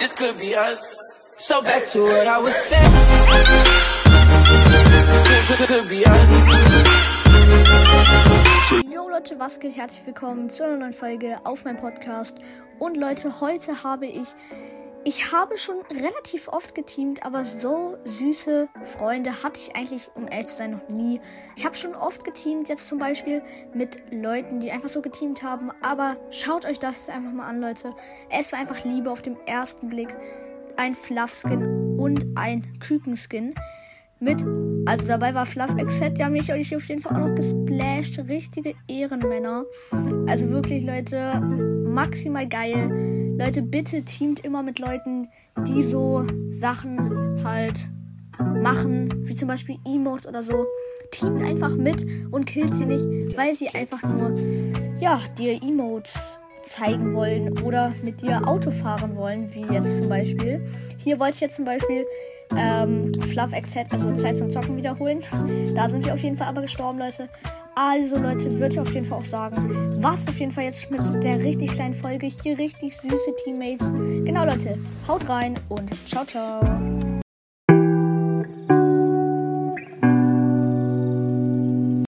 this could be us. So back to what I was saying. Could, could, be us. Jo Leute, was geht? Herzlich willkommen zu einer neuen Folge auf meinem Podcast. Und Leute, heute habe ich. Ich habe schon relativ oft geteamt, aber so süße Freunde hatte ich eigentlich, um ehrlich zu sein, noch nie. Ich habe schon oft geteamt, jetzt zum Beispiel mit Leuten, die einfach so geteamt haben. Aber schaut euch das einfach mal an, Leute. Es war einfach Liebe auf den ersten Blick. Ein Fluff-Skin und ein Kükenskin mit, also dabei war Fluff Exet, die haben mich euch auf jeden Fall auch noch gesplasht. Richtige Ehrenmänner. Also wirklich, Leute, maximal geil. Leute, bitte teamt immer mit Leuten, die so Sachen halt machen, wie zum Beispiel Emotes oder so. Teamt einfach mit und killt sie nicht, weil sie einfach nur, ja, dir Emotes zeigen wollen oder mit dir Auto fahren wollen, wie jetzt zum Beispiel. Hier wollte ich jetzt zum Beispiel ähm, Fluff Exet, also Zeit zum Zocken wiederholen. Da sind wir auf jeden Fall aber gestorben, Leute. Also, Leute, würde ich auf jeden Fall auch sagen, was auf jeden Fall jetzt mit der richtig kleinen Folge. Hier richtig süße Teammates. Genau, Leute, haut rein und ciao, ciao.